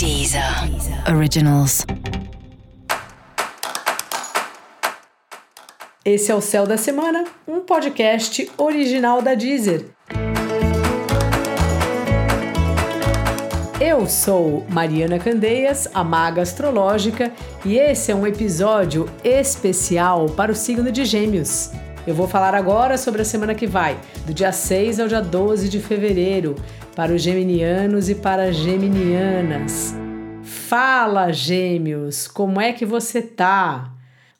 Deezer Originals. Esse é o Céu da Semana, um podcast original da Deezer. Eu sou Mariana Candeias, a maga astrológica, e esse é um episódio especial para o signo de Gêmeos. Eu vou falar agora sobre a semana que vai, do dia 6 ao dia 12 de fevereiro, para os geminianos e para as geminianas. Fala, Gêmeos, como é que você tá?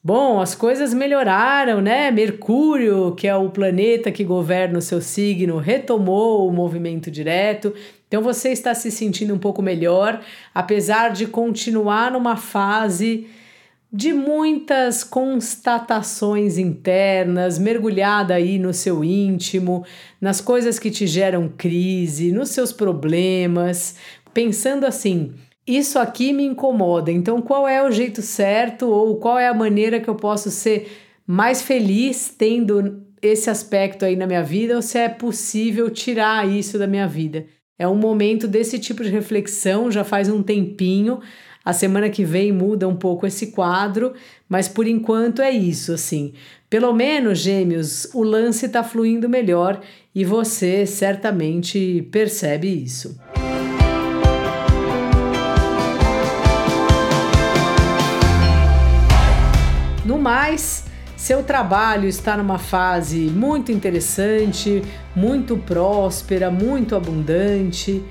Bom, as coisas melhoraram, né? Mercúrio, que é o planeta que governa o seu signo, retomou o movimento direto. Então você está se sentindo um pouco melhor, apesar de continuar numa fase de muitas constatações internas, mergulhada aí no seu íntimo, nas coisas que te geram crise, nos seus problemas, pensando assim: isso aqui me incomoda, então qual é o jeito certo ou qual é a maneira que eu posso ser mais feliz tendo esse aspecto aí na minha vida ou se é possível tirar isso da minha vida? É um momento desse tipo de reflexão, já faz um tempinho. A semana que vem muda um pouco esse quadro, mas por enquanto é isso, assim. Pelo menos, gêmeos, o lance está fluindo melhor e você certamente percebe isso. No mais, seu trabalho está numa fase muito interessante, muito próspera, muito abundante.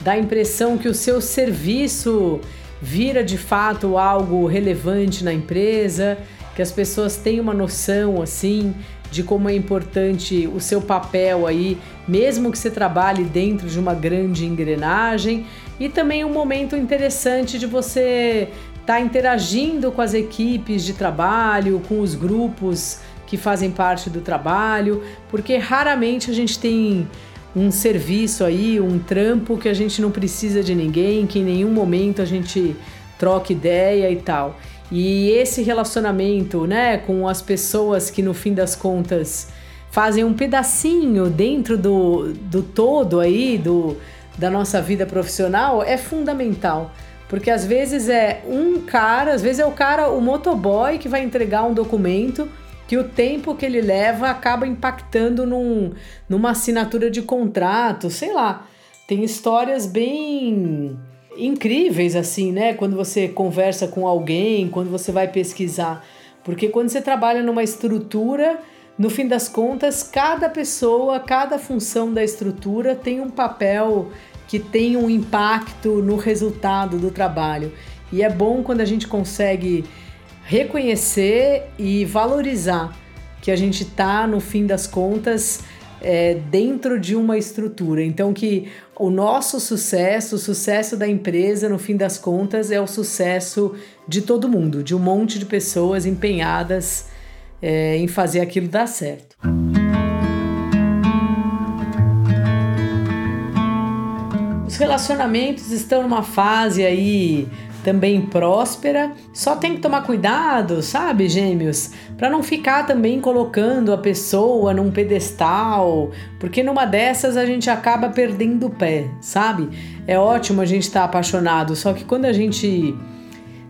Dá a impressão que o seu serviço vira de fato algo relevante na empresa, que as pessoas têm uma noção assim de como é importante o seu papel aí, mesmo que você trabalhe dentro de uma grande engrenagem, e também um momento interessante de você estar tá interagindo com as equipes de trabalho, com os grupos que fazem parte do trabalho, porque raramente a gente tem um serviço aí, um trampo que a gente não precisa de ninguém, que em nenhum momento a gente troca ideia e tal. E esse relacionamento, né, com as pessoas que no fim das contas fazem um pedacinho dentro do, do todo aí, do, da nossa vida profissional, é fundamental. Porque às vezes é um cara, às vezes é o cara, o motoboy que vai entregar um documento que o tempo que ele leva acaba impactando num, numa assinatura de contrato, sei lá. Tem histórias bem incríveis assim, né? Quando você conversa com alguém, quando você vai pesquisar. Porque quando você trabalha numa estrutura, no fim das contas, cada pessoa, cada função da estrutura tem um papel que tem um impacto no resultado do trabalho. E é bom quando a gente consegue reconhecer e valorizar que a gente está, no fim das contas, é, dentro de uma estrutura. Então, que o nosso sucesso, o sucesso da empresa, no fim das contas, é o sucesso de todo mundo, de um monte de pessoas empenhadas é, em fazer aquilo dar certo. Os relacionamentos estão numa fase aí também próspera. Só tem que tomar cuidado, sabe, gêmeos, para não ficar também colocando a pessoa num pedestal, porque numa dessas a gente acaba perdendo o pé, sabe? É ótimo a gente estar tá apaixonado, só que quando a gente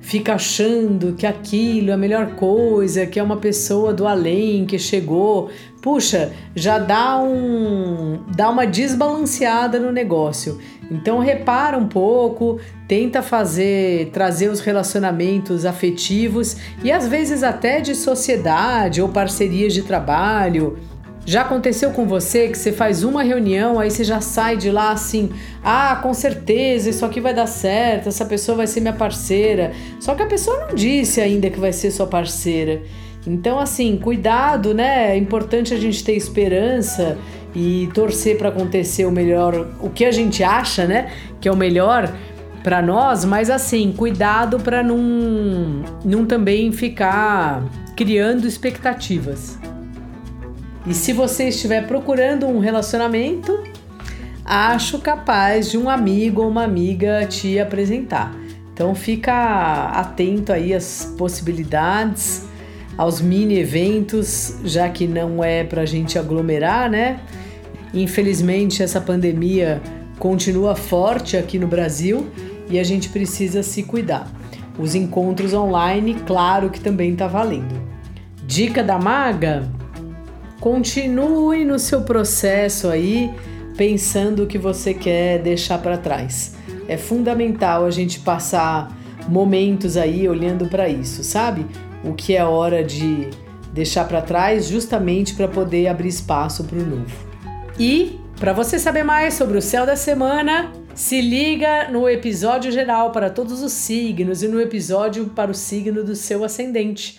fica achando que aquilo é a melhor coisa, que é uma pessoa do além que chegou, puxa, já dá um dá uma desbalanceada no negócio. Então repara um pouco, tenta fazer, trazer os relacionamentos afetivos e às vezes até de sociedade ou parcerias de trabalho. Já aconteceu com você que você faz uma reunião, aí você já sai de lá assim: ah, com certeza, isso aqui vai dar certo, essa pessoa vai ser minha parceira. Só que a pessoa não disse ainda que vai ser sua parceira. Então, assim, cuidado, né? É importante a gente ter esperança e torcer para acontecer o melhor, o que a gente acha, né, que é o melhor para nós, mas assim, cuidado para não, não também ficar criando expectativas. E se você estiver procurando um relacionamento, acho capaz de um amigo ou uma amiga te apresentar. Então fica atento aí às possibilidades, aos mini eventos, já que não é para a gente aglomerar, né? Infelizmente, essa pandemia continua forte aqui no Brasil e a gente precisa se cuidar. Os encontros online, claro que também tá valendo. Dica da maga: continue no seu processo aí, pensando o que você quer deixar para trás. É fundamental a gente passar momentos aí olhando para isso, sabe? O que é hora de deixar para trás, justamente para poder abrir espaço para o novo. E para você saber mais sobre o céu da semana, se liga no episódio geral para todos os signos e no episódio para o signo do seu ascendente.